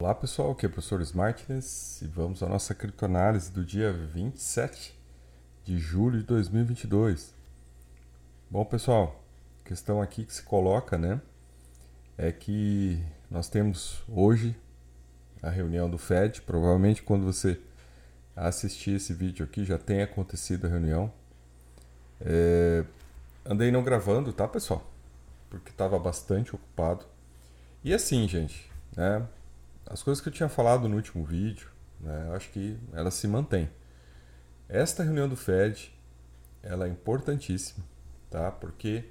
Olá pessoal, aqui é o professor Smartness e vamos à nossa criptoanálise do dia 27 de julho de 2022. Bom pessoal, a questão aqui que se coloca, né, é que nós temos hoje a reunião do Fed. Provavelmente quando você assistir esse vídeo aqui já tem acontecido a reunião. É... Andei não gravando, tá pessoal? Porque estava bastante ocupado. E assim, gente, né? As coisas que eu tinha falado no último vídeo, né, acho que ela se mantém. Esta reunião do Fed, ela é importantíssima, tá? Porque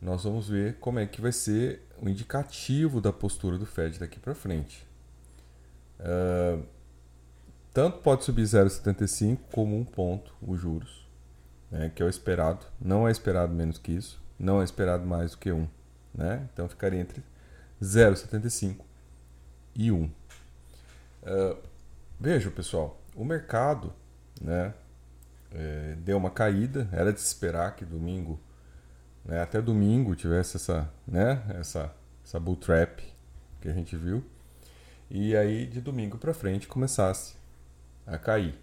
nós vamos ver como é que vai ser o indicativo da postura do Fed daqui para frente. Uh, tanto pode subir 0,75 como um ponto os juros, né, que é o esperado. Não é esperado menos que isso, não é esperado mais do que um, né? Então ficaria entre 0,75 e 1. Uh, veja, pessoal, o mercado né, é, deu uma caída, era de esperar que domingo, né, até domingo tivesse essa, né, essa, essa bull trap que a gente viu, e aí de domingo para frente começasse a cair.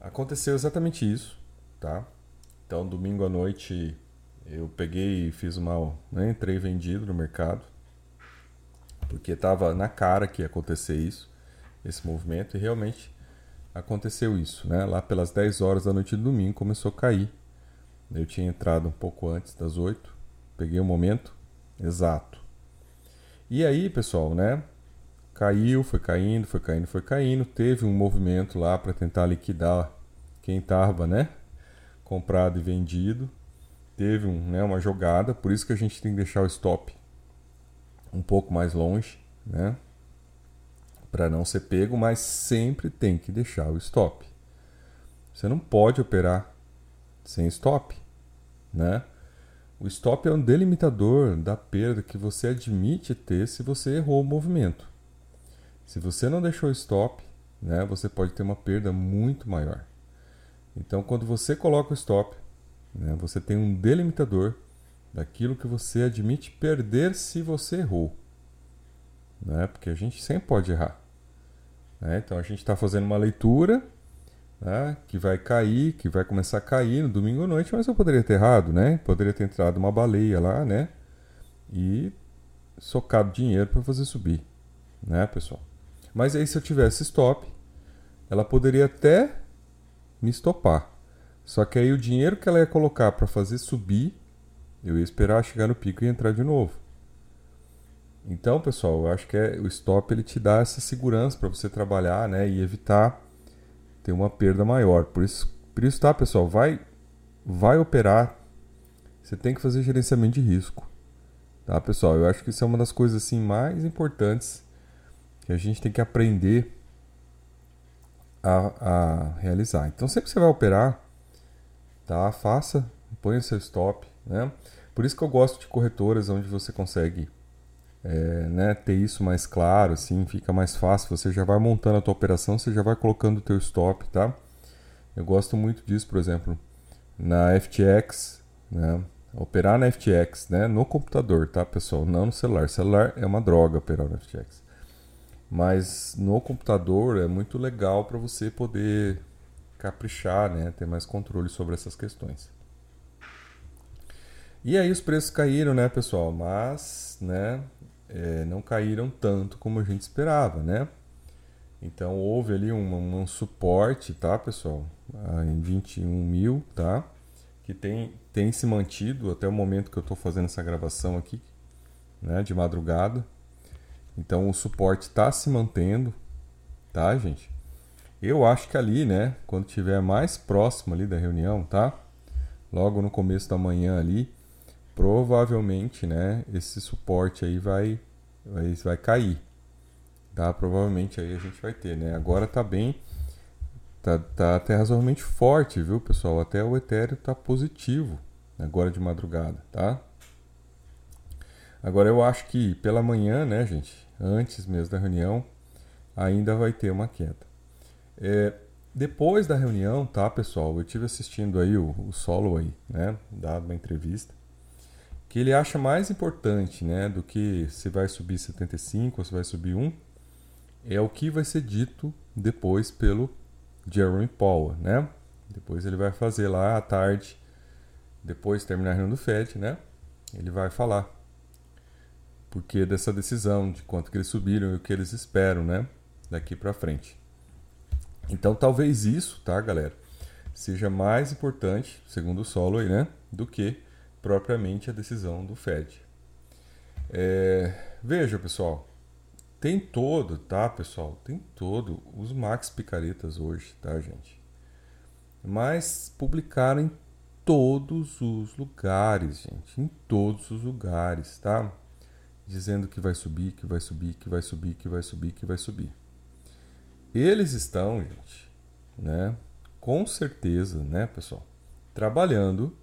Aconteceu exatamente isso, tá? Então, domingo à noite eu peguei e fiz uma. Né, entrei vendido no mercado porque estava na cara que ia acontecer isso, esse movimento, e realmente aconteceu isso. Né? Lá pelas 10 horas da noite de domingo começou a cair. Eu tinha entrado um pouco antes das 8, peguei o momento exato. E aí, pessoal, né? Caiu, foi caindo, foi caindo, foi caindo. Teve um movimento lá para tentar liquidar quem estava, né? Comprado e vendido. Teve um, né, uma jogada, por isso que a gente tem que deixar o stop um pouco mais longe, né? Para não ser pego, mas sempre tem que deixar o stop. Você não pode operar sem stop, né? O stop é um delimitador da perda que você admite ter se você errou o movimento. Se você não deixou o stop, né, você pode ter uma perda muito maior. Então, quando você coloca o stop, né, você tem um delimitador daquilo que você admite perder se você errou. Né? Porque a gente sempre pode errar. Né? Então a gente está fazendo uma leitura né? que vai cair, que vai começar a cair no domingo à noite, mas eu poderia ter errado, né? Poderia ter entrado uma baleia lá, né? E socado dinheiro para fazer subir, né, pessoal? Mas aí se eu tivesse stop, ela poderia até me estopar. Só que aí o dinheiro que ela ia colocar para fazer subir eu ia esperar chegar no pico e entrar de novo. Então, pessoal, eu acho que é, o stop ele te dá essa segurança para você trabalhar, né, e evitar ter uma perda maior. Por isso, por isso tá, pessoal, vai vai operar. Você tem que fazer gerenciamento de risco. Tá, pessoal? Eu acho que isso é uma das coisas assim mais importantes que a gente tem que aprender a, a realizar. Então, sempre que você vai operar, tá, faça, põe o seu stop, né? Por isso que eu gosto de corretoras onde você consegue é, né, ter isso mais claro, assim, fica mais fácil. Você já vai montando a tua operação, você já vai colocando o teu stop, tá? Eu gosto muito disso, por exemplo, na FTX, né? Operar na FTX, né? No computador, tá, pessoal? Não no celular. celular é uma droga operar na FTX. Mas no computador é muito legal para você poder caprichar, né? Ter mais controle sobre essas questões. E aí os preços caíram, né, pessoal? Mas, né, é, não caíram tanto como a gente esperava, né? Então houve ali um, um suporte, tá, pessoal? Ah, em 21 mil, tá? Que tem, tem se mantido até o momento que eu estou fazendo essa gravação aqui, né, de madrugada. Então o suporte está se mantendo, tá, gente? Eu acho que ali, né, quando tiver mais próximo ali da reunião, tá? Logo no começo da manhã ali, provavelmente, né, esse suporte aí vai, vai, vai cair. Tá? Provavelmente aí a gente vai ter, né? Agora tá bem, tá, tá até razoavelmente forte, viu, pessoal? Até o Ethereum tá positivo agora de madrugada, tá? Agora eu acho que pela manhã, né, gente, antes mesmo da reunião, ainda vai ter uma queda. É, depois da reunião, tá, pessoal? Eu tive assistindo aí o, o solo aí, né, dado uma entrevista que ele acha mais importante, né, do que se vai subir 75 ou se vai subir 1, é o que vai ser dito depois pelo Jeremy Powell, né? Depois ele vai fazer lá à tarde, depois de terminar a reunião do FED, né? Ele vai falar porque dessa decisão de quanto que eles subiram e o que eles esperam, né? Daqui para frente. Então talvez isso, tá, galera, seja mais importante, segundo o solo aí, né, do que propriamente a decisão do Fed. É, veja, pessoal, tem todo, tá, pessoal? Tem todo os Max Picaretas hoje, tá, gente? Mas publicaram em todos os lugares, gente, em todos os lugares, tá? Dizendo que vai subir, que vai subir, que vai subir, que vai subir, que vai subir. Eles estão, gente, né, com certeza, né, pessoal, trabalhando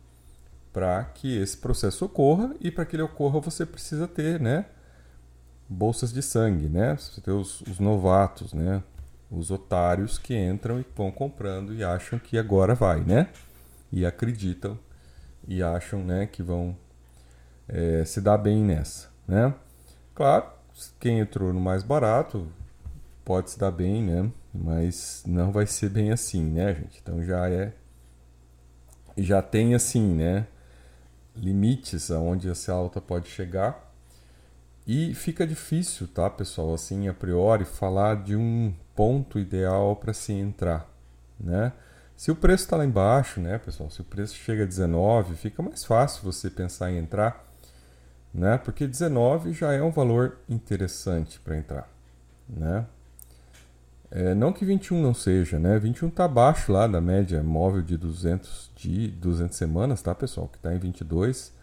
para que esse processo ocorra e para que ele ocorra você precisa ter, né, bolsas de sangue, né? Você tem os, os novatos, né? Os otários que entram e vão comprando e acham que agora vai, né? E acreditam e acham, né, que vão é, se dar bem nessa, né? Claro, quem entrou no mais barato pode se dar bem, né? Mas não vai ser bem assim, né, gente? Então já é já tem assim, né, limites aonde essa alta pode chegar. E fica difícil, tá, pessoal, assim, a priori falar de um ponto ideal para se entrar, né? Se o preço está lá embaixo, né, pessoal, se o preço chega a 19, fica mais fácil você pensar em entrar, né? Porque 19 já é um valor interessante para entrar, né? É, não que 21 não seja, né? 21 está abaixo lá da média móvel de 200, de 200 semanas, tá, pessoal? Que está em 22.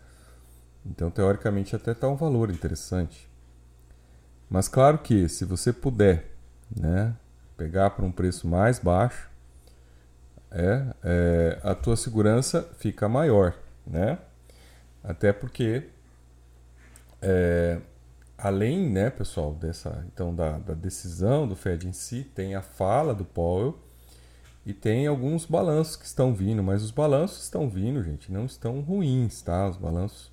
Então, teoricamente, até está um valor interessante. Mas claro que se você puder né, pegar para um preço mais baixo, é, é, a tua segurança fica maior, né? Até porque é, além, né, pessoal, dessa então da, da, decisão do Fed em si, tem a fala do Powell e tem alguns balanços que estão vindo, mas os balanços estão vindo, gente, não estão ruins, tá? Os balanços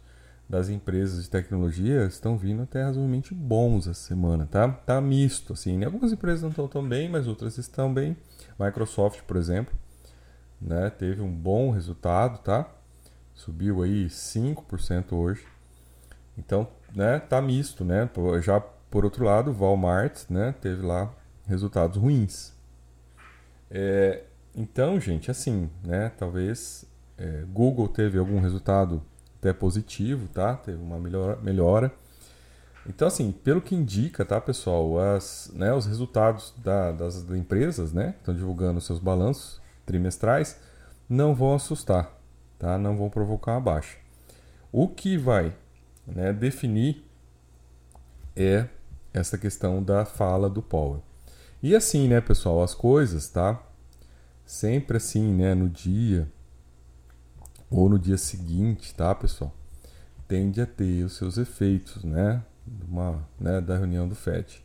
das empresas de tecnologia estão vindo até razoavelmente bons essa semana, tá? Tá misto, assim, né? algumas empresas não estão tão bem, mas outras estão bem. Microsoft, por exemplo, né, teve um bom resultado, tá? Subiu aí 5% hoje. Então, né, tá misto, né? Já por outro lado, Walmart, né, teve lá resultados ruins. É, então, gente, assim, né, talvez é, Google teve algum resultado até positivo, tá? Teve uma melhora, melhora. Então, assim, pelo que indica, tá, pessoal, as, né, os resultados da, das empresas, né, que estão divulgando seus balanços trimestrais, não vão assustar, tá? Não vão provocar uma baixa. O que vai né, definir é essa questão da fala do Powell. E assim, né, pessoal, as coisas, tá? Sempre assim, né, no dia ou no dia seguinte, tá, pessoal? Tende a ter os seus efeitos, né, uma, né, da reunião do FED.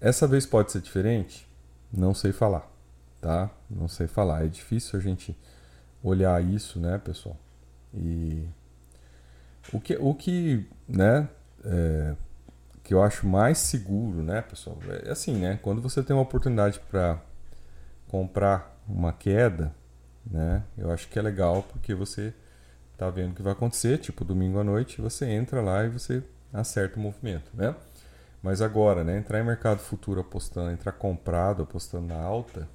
Essa vez pode ser diferente? Não sei falar, tá? Não sei falar. É difícil a gente olhar isso, né, pessoal? E o que, o que né, é, que eu acho mais seguro, né, pessoal, é assim, né, quando você tem uma oportunidade para comprar uma queda, né, eu acho que é legal porque você tá vendo o que vai acontecer, tipo domingo à noite, você entra lá e você acerta o movimento, né? Mas agora, né, entrar em mercado futuro apostando, entrar comprado apostando na alta,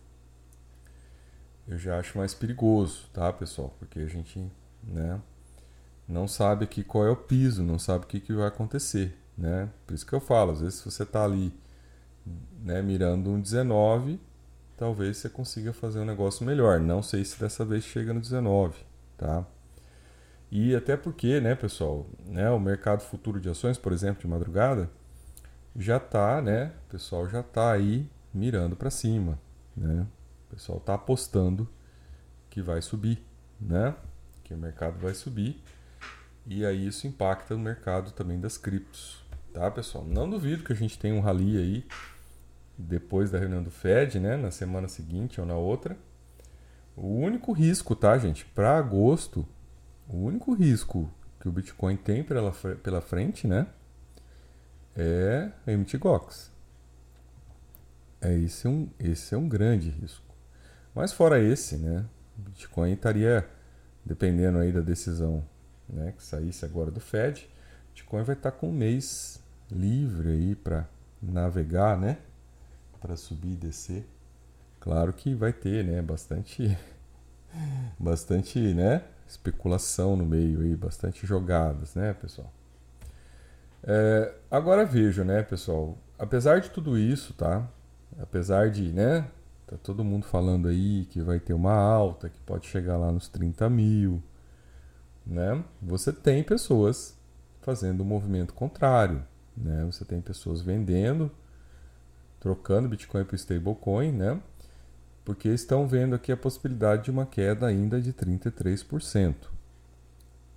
eu já acho mais perigoso, tá, pessoal? Porque a gente, né, não sabe aqui qual é o piso, não sabe o que, que vai acontecer, né? Por isso que eu falo, às vezes se você está ali né, mirando um 19, talvez você consiga fazer um negócio melhor. Não sei se dessa vez chega no 19, tá? E até porque, né, pessoal, né, o mercado futuro de ações, por exemplo, de madrugada, já está, né, o pessoal já está aí mirando para cima, né? O pessoal está apostando que vai subir, né? Que o mercado vai subir e aí isso impacta no mercado também das criptos, tá, pessoal? Não duvido que a gente tenha um rally aí depois da reunião do Fed, né, na semana seguinte ou na outra. O único risco, tá, gente, para agosto, o único risco que o Bitcoin tem pela, pela frente, né, é emitir GOX. é esse um, esse é um grande risco. Mas fora esse, né, o Bitcoin estaria dependendo aí da decisão, né, que saísse agora do Fed, Bitcoin vai estar com um mês livre aí para navegar, né, para subir e descer. Claro que vai ter, né, bastante bastante, né, especulação no meio aí, bastante jogadas, né, pessoal. É, agora vejo, né, pessoal, apesar de tudo isso, tá? Apesar de, né, tá todo mundo falando aí que vai ter uma alta, que pode chegar lá nos 30 mil, né? Você tem pessoas fazendo o um movimento contrário, né? Você tem pessoas vendendo, trocando Bitcoin para stablecoin, né? Porque estão vendo aqui a possibilidade de uma queda ainda de 33%.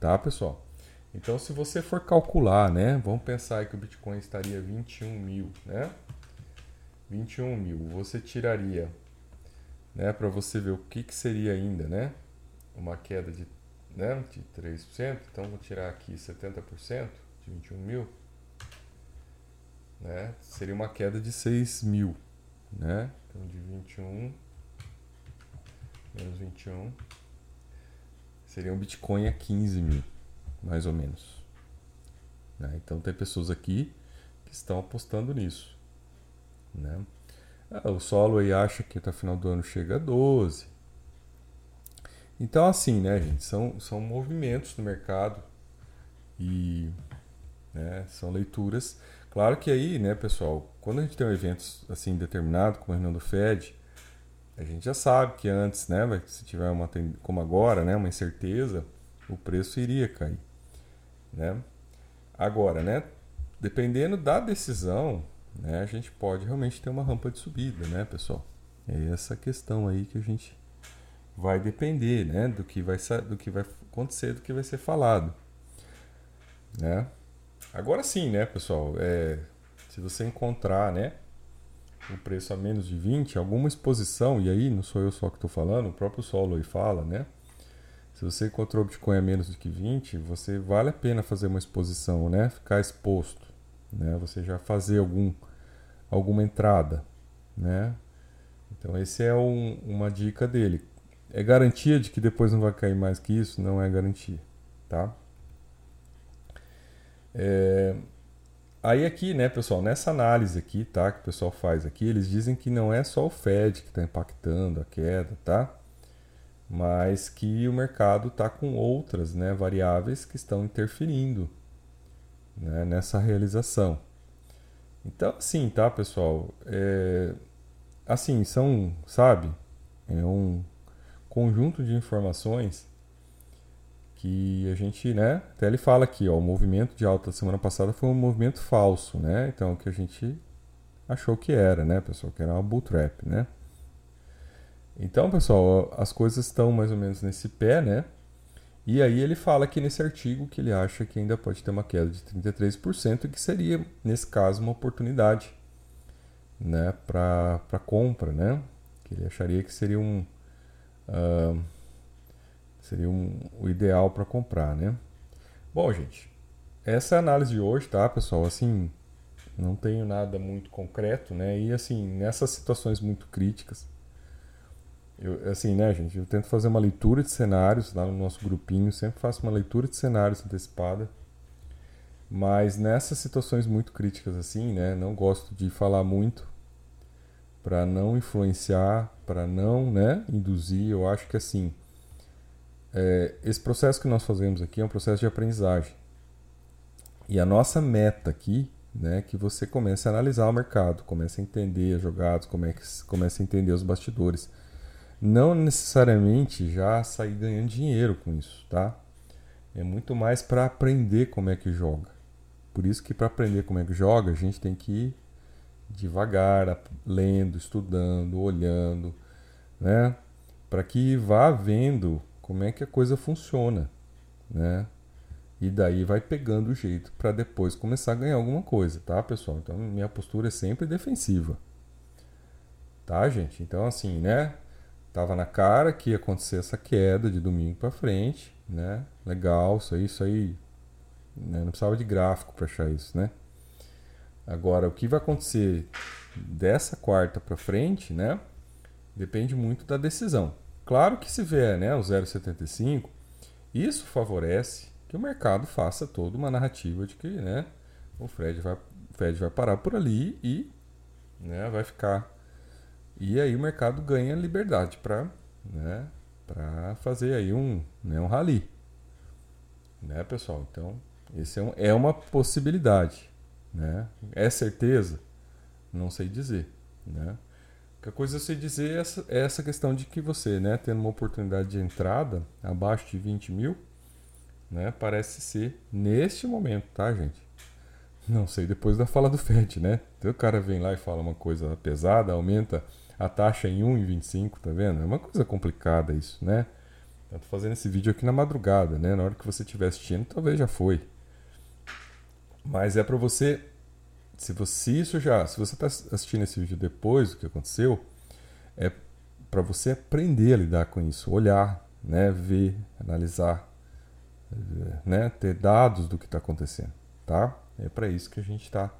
Tá, pessoal? Então, se você for calcular, né? Vamos pensar que o Bitcoin estaria 21 mil, né? 21 mil. Você tiraria, né? Para você ver o que, que seria ainda, né? Uma queda de, né? de 3%. Então, vou tirar aqui 70% de 21 mil. Né? Seria uma queda de 6 mil, né? Então, de 21 menos 21 seria um Bitcoin a 15 mil, mais ou menos. Né? Então tem pessoas aqui que estão apostando nisso. Né? Ah, o solo aí acha que até o final do ano chega a 12. Então assim, né, gente, são, são movimentos no mercado e né, são leituras. Claro que aí, né, pessoal, quando a gente tem um evento assim determinado, como a reunião do Fed, a gente já sabe que antes, né, se tiver uma como agora, né, uma incerteza, o preço iria cair, né? Agora, né, dependendo da decisão, né, a gente pode realmente ter uma rampa de subida, né, pessoal? É essa questão aí que a gente vai depender, né, do que vai do que vai acontecer, do que vai ser falado, né? Agora sim, né, pessoal, é, se você encontrar, né, o preço a menos de 20, alguma exposição, e aí não sou eu só que estou falando, o próprio Solo aí fala, né? Se você encontrou Bitcoin a menos do que 20, você vale a pena fazer uma exposição, né? Ficar exposto, né? Você já fazer algum, alguma entrada, né? Então esse é um, uma dica dele. É garantia de que depois não vai cair mais que isso? Não é garantia, tá? É, Aí aqui, né, pessoal, nessa análise aqui, tá, que o pessoal faz aqui, eles dizem que não é só o Fed que está impactando a queda, tá? Mas que o mercado está com outras, né, variáveis que estão interferindo né, nessa realização. Então, assim, tá, pessoal? É, assim, são, sabe, é um conjunto de informações que a gente, né, até ele fala aqui, ó, o movimento de alta da semana passada foi um movimento falso, né? Então o que a gente achou que era, né, pessoal, que era uma bull trap, né? Então, pessoal, as coisas estão mais ou menos nesse pé, né? E aí ele fala aqui nesse artigo que ele acha que ainda pode ter uma queda de 33% e que seria, nesse caso, uma oportunidade né, para compra, né? Que ele acharia que seria um... Uh, Seria um, o ideal para comprar, né? Bom, gente, essa é a análise de hoje, tá, pessoal? Assim, não tenho nada muito concreto, né? E assim, nessas situações muito críticas, eu, assim, né, gente, eu tento fazer uma leitura de cenários lá no nosso grupinho, sempre faço uma leitura de cenários antecipada. Mas nessas situações muito críticas assim, né, não gosto de falar muito para não influenciar, para não, né, induzir. Eu acho que assim, é, esse processo que nós fazemos aqui é um processo de aprendizagem. E a nossa meta aqui né, é que você comece a analisar o mercado, comece a entender as jogadas, comece, a entender os bastidores. Não necessariamente já sair ganhando dinheiro com isso, tá? É muito mais para aprender como é que joga. Por isso que para aprender como é que joga, a gente tem que devagar, lendo, estudando, olhando, né? Para que vá vendo como é que a coisa funciona, né? E daí vai pegando o jeito para depois começar a ganhar alguma coisa, tá, pessoal? Então minha postura é sempre defensiva. Tá, gente? Então assim, né? Tava na cara que ia acontecer essa queda de domingo para frente, né? Legal, isso aí, isso aí, né? não precisava de gráfico para achar isso, né? Agora, o que vai acontecer dessa quarta para frente, né? Depende muito da decisão. Claro que se vier né, o 0,75, isso favorece que o mercado faça toda uma narrativa de que né, o Fred vai, o Fed vai parar por ali e né, vai ficar. E aí o mercado ganha liberdade para né, fazer aí um, né, um rally. Né, pessoal? Então, esse é, um, é uma possibilidade. Né? É certeza? Não sei dizer. Né? A coisa eu sei dizer é essa, é essa questão de que você, né, tendo uma oportunidade de entrada abaixo de 20 mil, né, parece ser neste momento, tá, gente? Não sei depois da fala do Fed, né? Então o cara vem lá e fala uma coisa pesada, aumenta a taxa em 1,25, tá vendo? É uma coisa complicada isso, né? Eu tô fazendo esse vídeo aqui na madrugada, né? Na hora que você estiver assistindo, talvez já foi. Mas é para você se você isso já, se você está assistindo esse vídeo depois do que aconteceu, é para você aprender a lidar com isso, olhar, né, ver, analisar, né, ter dados do que está acontecendo, tá? É para isso que a gente está,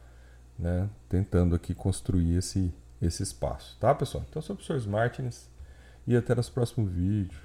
né, tentando aqui construir esse esse espaço, tá, pessoal? Então, sou o professor Martins e até nos próximos vídeos.